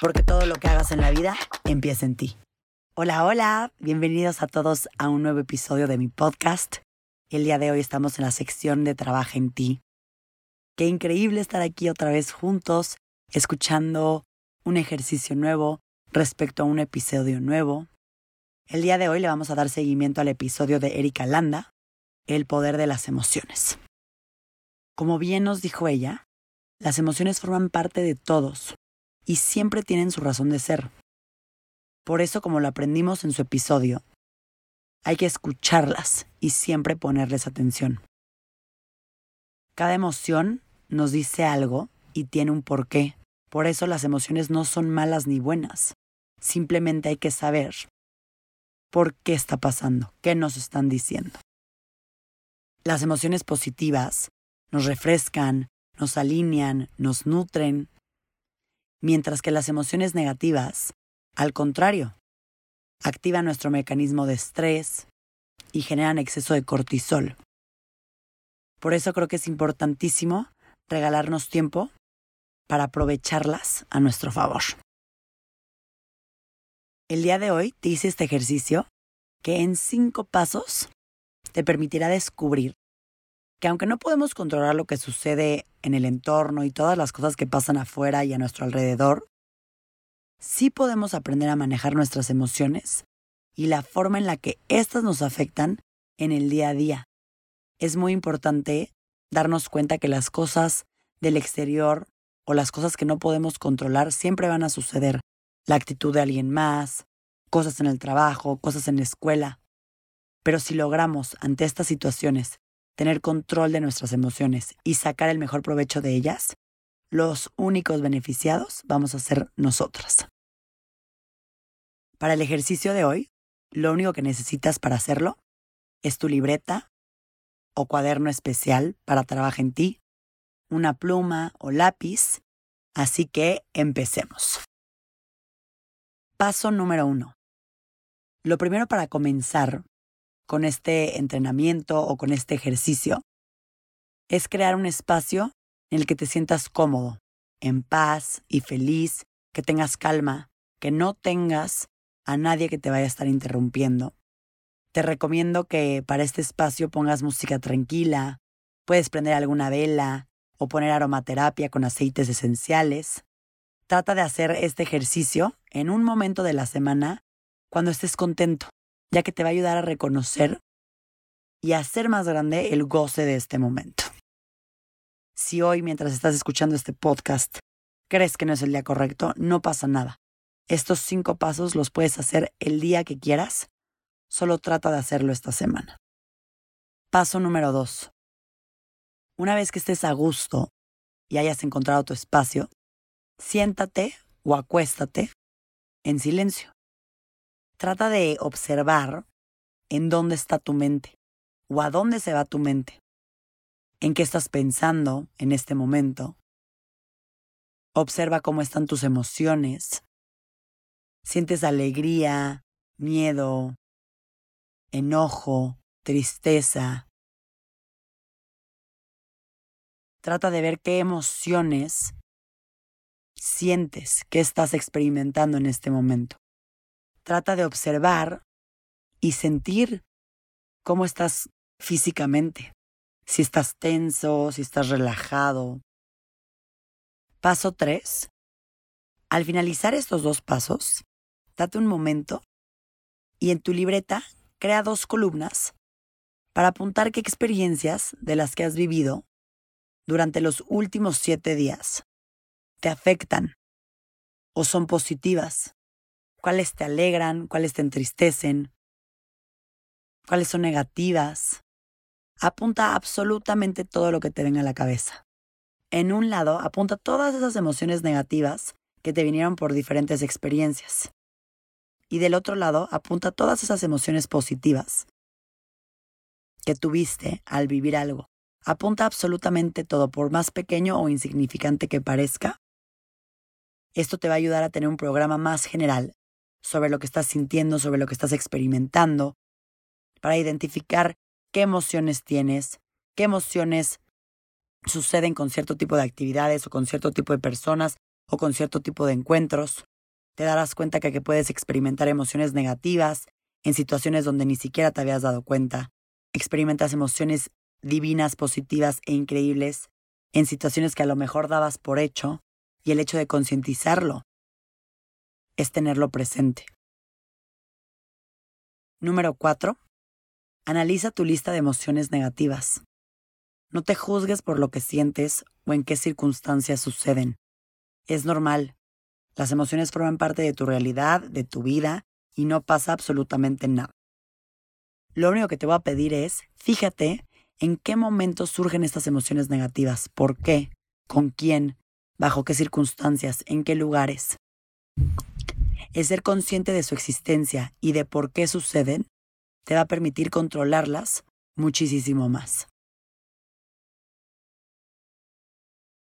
porque todo lo que hagas en la vida empieza en ti. Hola, hola, bienvenidos a todos a un nuevo episodio de mi podcast. El día de hoy estamos en la sección de Trabaja en ti. Qué increíble estar aquí otra vez juntos, escuchando un ejercicio nuevo respecto a un episodio nuevo. El día de hoy le vamos a dar seguimiento al episodio de Erika Landa, El poder de las emociones. Como bien nos dijo ella, las emociones forman parte de todos, y siempre tienen su razón de ser. Por eso, como lo aprendimos en su episodio, hay que escucharlas y siempre ponerles atención. Cada emoción nos dice algo y tiene un porqué. Por eso las emociones no son malas ni buenas. Simplemente hay que saber por qué está pasando, qué nos están diciendo. Las emociones positivas nos refrescan, nos alinean, nos nutren, mientras que las emociones negativas, al contrario, activan nuestro mecanismo de estrés y generan exceso de cortisol. Por eso creo que es importantísimo regalarnos tiempo para aprovecharlas a nuestro favor. El día de hoy te hice este ejercicio que en cinco pasos te permitirá descubrir que aunque no podemos controlar lo que sucede en el entorno y todas las cosas que pasan afuera y a nuestro alrededor, sí podemos aprender a manejar nuestras emociones y la forma en la que éstas nos afectan en el día a día. Es muy importante darnos cuenta que las cosas del exterior o las cosas que no podemos controlar siempre van a suceder. La actitud de alguien más, cosas en el trabajo, cosas en la escuela. Pero si logramos ante estas situaciones tener control de nuestras emociones y sacar el mejor provecho de ellas, los únicos beneficiados vamos a ser nosotras. Para el ejercicio de hoy, lo único que necesitas para hacerlo es tu libreta o cuaderno especial para trabajar en ti, una pluma o lápiz, así que empecemos. Paso número uno. Lo primero para comenzar con este entrenamiento o con este ejercicio es crear un espacio en el que te sientas cómodo, en paz y feliz, que tengas calma, que no tengas a nadie que te vaya a estar interrumpiendo. Te recomiendo que para este espacio pongas música tranquila, puedes prender alguna vela o poner aromaterapia con aceites esenciales. Trata de hacer este ejercicio en un momento de la semana cuando estés contento, ya que te va a ayudar a reconocer y a hacer más grande el goce de este momento. Si hoy, mientras estás escuchando este podcast, crees que no es el día correcto, no pasa nada. Estos cinco pasos los puedes hacer el día que quieras, solo trata de hacerlo esta semana. Paso número dos. Una vez que estés a gusto y hayas encontrado tu espacio, siéntate o acuéstate en silencio. Trata de observar en dónde está tu mente o a dónde se va tu mente. ¿En qué estás pensando en este momento? Observa cómo están tus emociones. ¿Sientes alegría, miedo, enojo, tristeza? Trata de ver qué emociones sientes, qué estás experimentando en este momento. Trata de observar y sentir cómo estás físicamente. Si estás tenso, si estás relajado. Paso 3. Al finalizar estos dos pasos, date un momento y en tu libreta crea dos columnas para apuntar qué experiencias de las que has vivido durante los últimos siete días te afectan o son positivas cuáles te alegran, cuáles te entristecen, cuáles son negativas. Apunta absolutamente todo lo que te venga a la cabeza. En un lado, apunta todas esas emociones negativas que te vinieron por diferentes experiencias. Y del otro lado, apunta todas esas emociones positivas que tuviste al vivir algo. Apunta absolutamente todo, por más pequeño o insignificante que parezca. Esto te va a ayudar a tener un programa más general sobre lo que estás sintiendo, sobre lo que estás experimentando, para identificar qué emociones tienes, qué emociones suceden con cierto tipo de actividades o con cierto tipo de personas o con cierto tipo de encuentros. Te darás cuenta que, puedes experimentar emociones negativas en situaciones donde ni siquiera te habías dado cuenta. Experimentas emociones divinas, positivas e increíbles en situaciones que a lo mejor dabas por hecho y el hecho de concientizarlo es tenerlo presente. Número 4. Analiza tu lista de emociones negativas. No te juzgues por lo que sientes o en qué circunstancias suceden. Es normal. Las emociones forman parte de tu realidad, de tu vida, y no pasa absolutamente nada. Lo único que te voy a pedir es, fíjate en qué momentos surgen estas emociones negativas, por qué, con quién, bajo qué circunstancias, en qué lugares. El ser consciente de su existencia y de por qué suceden te va a permitir controlarlas muchísimo más.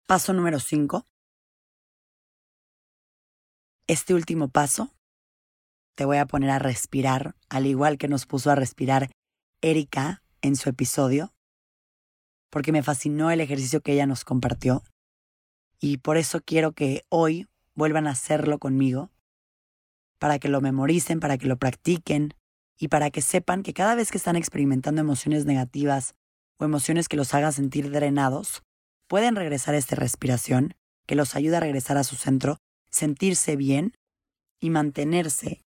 Paso número 5. Este último paso te voy a poner a respirar, al igual que nos puso a respirar Erika en su episodio, porque me fascinó el ejercicio que ella nos compartió y por eso quiero que hoy vuelvan a hacerlo conmigo, para que lo memoricen, para que lo practiquen y para que sepan que cada vez que están experimentando emociones negativas o emociones que los hagan sentir drenados, pueden regresar a esta respiración que los ayuda a regresar a su centro, sentirse bien y mantenerse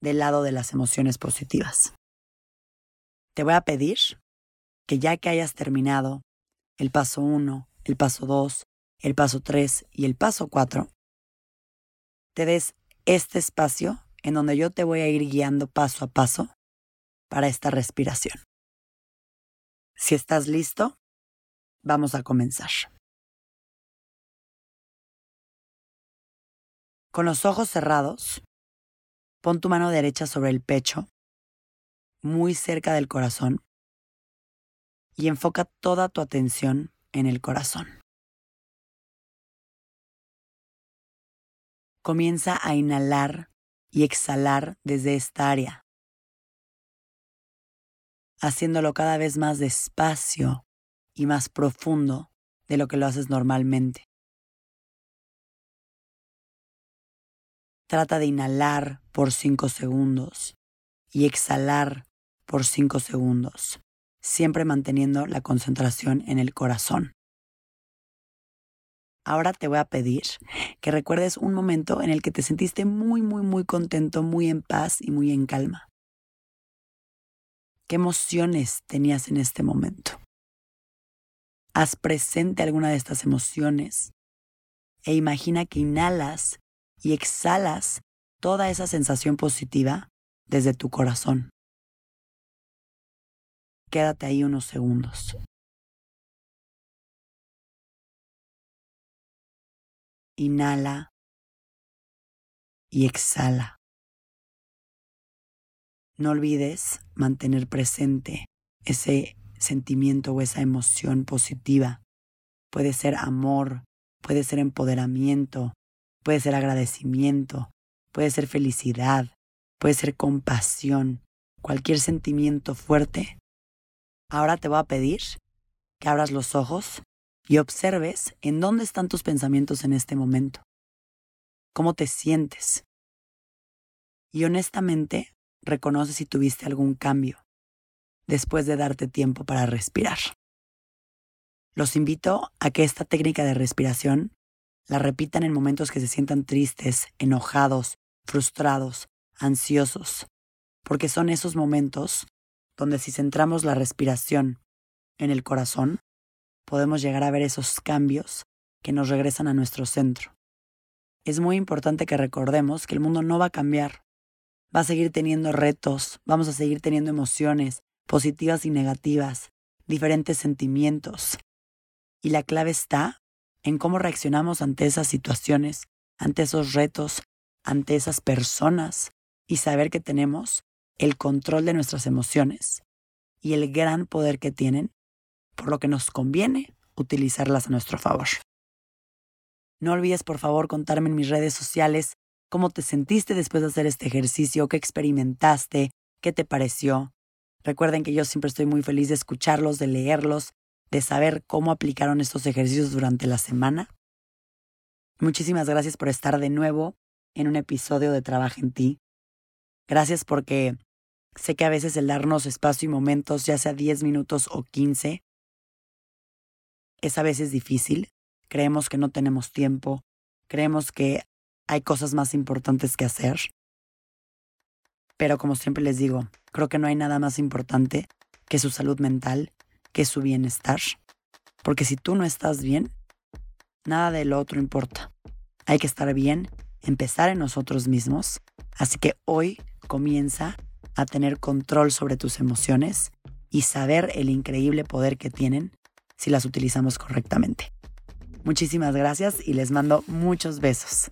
del lado de las emociones positivas. Te voy a pedir que ya que hayas terminado el paso 1, el paso 2, el paso 3 y el paso 4, te des este espacio en donde yo te voy a ir guiando paso a paso para esta respiración. Si estás listo, Vamos a comenzar. Con los ojos cerrados, pon tu mano derecha sobre el pecho, muy cerca del corazón, y enfoca toda tu atención en el corazón. Comienza a inhalar y exhalar desde esta área, haciéndolo cada vez más despacio y más profundo de lo que lo haces normalmente. Trata de inhalar por 5 segundos y exhalar por 5 segundos, siempre manteniendo la concentración en el corazón. Ahora te voy a pedir que recuerdes un momento en el que te sentiste muy, muy, muy contento, muy en paz y muy en calma. ¿Qué emociones tenías en este momento? Haz presente alguna de estas emociones e imagina que inhalas y exhalas toda esa sensación positiva desde tu corazón. Quédate ahí unos segundos. Inhala y exhala. No olvides mantener presente ese sentimiento o esa emoción positiva. Puede ser amor, puede ser empoderamiento, puede ser agradecimiento, puede ser felicidad, puede ser compasión, cualquier sentimiento fuerte. Ahora te voy a pedir que abras los ojos y observes en dónde están tus pensamientos en este momento. ¿Cómo te sientes? Y honestamente, reconoce si tuviste algún cambio después de darte tiempo para respirar. Los invito a que esta técnica de respiración la repitan en momentos que se sientan tristes, enojados, frustrados, ansiosos, porque son esos momentos donde si centramos la respiración en el corazón, podemos llegar a ver esos cambios que nos regresan a nuestro centro. Es muy importante que recordemos que el mundo no va a cambiar, va a seguir teniendo retos, vamos a seguir teniendo emociones, positivas y negativas, diferentes sentimientos. Y la clave está en cómo reaccionamos ante esas situaciones, ante esos retos, ante esas personas y saber que tenemos el control de nuestras emociones y el gran poder que tienen, por lo que nos conviene utilizarlas a nuestro favor. No olvides por favor contarme en mis redes sociales cómo te sentiste después de hacer este ejercicio, qué experimentaste, qué te pareció. Recuerden que yo siempre estoy muy feliz de escucharlos, de leerlos, de saber cómo aplicaron estos ejercicios durante la semana. Muchísimas gracias por estar de nuevo en un episodio de Trabaja en ti. Gracias porque sé que a veces el darnos espacio y momentos, ya sea 10 minutos o 15, es a veces difícil. Creemos que no tenemos tiempo, creemos que hay cosas más importantes que hacer. Pero como siempre les digo, creo que no hay nada más importante que su salud mental, que su bienestar. Porque si tú no estás bien, nada de lo otro importa. Hay que estar bien, empezar en nosotros mismos. Así que hoy comienza a tener control sobre tus emociones y saber el increíble poder que tienen si las utilizamos correctamente. Muchísimas gracias y les mando muchos besos.